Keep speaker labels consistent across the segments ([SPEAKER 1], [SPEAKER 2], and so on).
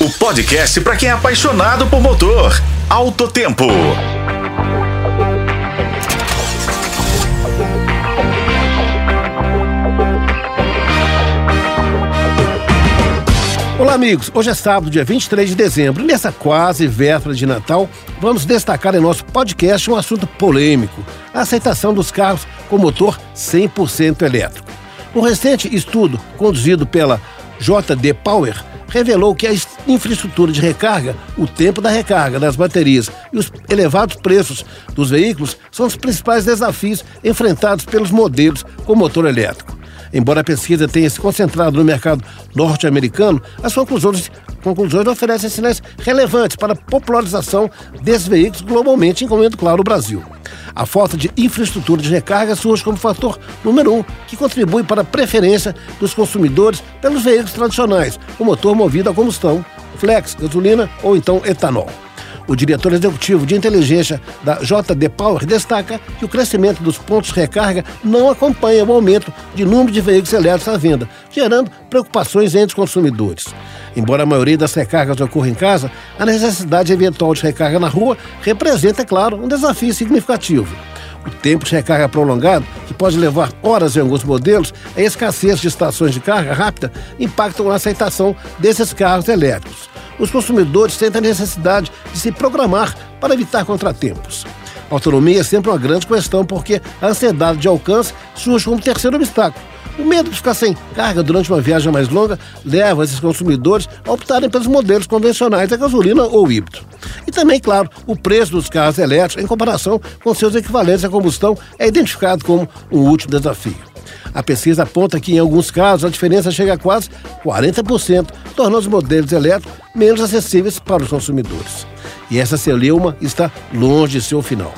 [SPEAKER 1] o podcast para quem é apaixonado por motor. Alto Tempo.
[SPEAKER 2] Olá, amigos. Hoje é sábado, dia 23 de dezembro. Nessa quase véspera de Natal, vamos destacar em nosso podcast um assunto polêmico: a aceitação dos carros com motor 100% elétrico. Um recente estudo conduzido pela JD Power revelou que a infraestrutura de recarga, o tempo da recarga das baterias e os elevados preços dos veículos são os principais desafios enfrentados pelos modelos com motor elétrico. Embora a pesquisa tenha se concentrado no mercado norte-americano, as conclusões, conclusões oferecem sinais relevantes para a popularização desses veículos globalmente, incluindo, claro, o Brasil. A falta de infraestrutura de recarga surge como fator número um que contribui para a preferência dos consumidores pelos veículos tradicionais, com motor movido a combustão, flex, gasolina ou então etanol. O diretor executivo de inteligência da JD Power destaca que o crescimento dos pontos de recarga não acompanha o aumento de número de veículos elétricos à venda, gerando preocupações entre os consumidores. Embora a maioria das recargas ocorra em casa, a necessidade eventual de recarga na rua representa, é claro, um desafio significativo. O tempo de recarga prolongado, que pode levar horas em alguns modelos, a escassez de estações de carga rápida impactam a aceitação desses carros elétricos os consumidores sentem a necessidade de se programar para evitar contratempos. A autonomia é sempre uma grande questão porque a ansiedade de alcance surge como terceiro obstáculo. O medo de ficar sem carga durante uma viagem mais longa leva esses consumidores a optarem pelos modelos convencionais a gasolina ou híbrido. E também, claro, o preço dos carros elétricos em comparação com seus equivalentes a combustão é identificado como um último desafio. A pesquisa aponta que, em alguns casos, a diferença chega a quase 40%, tornando os modelos elétricos menos acessíveis para os consumidores. E essa celeuma está longe de seu final.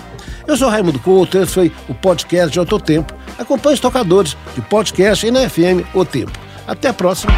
[SPEAKER 2] Eu sou Raimundo Couto, esse foi o podcast de Auto Tempo. Acompanhe os tocadores de podcast e na FM O Tempo. Até a próxima.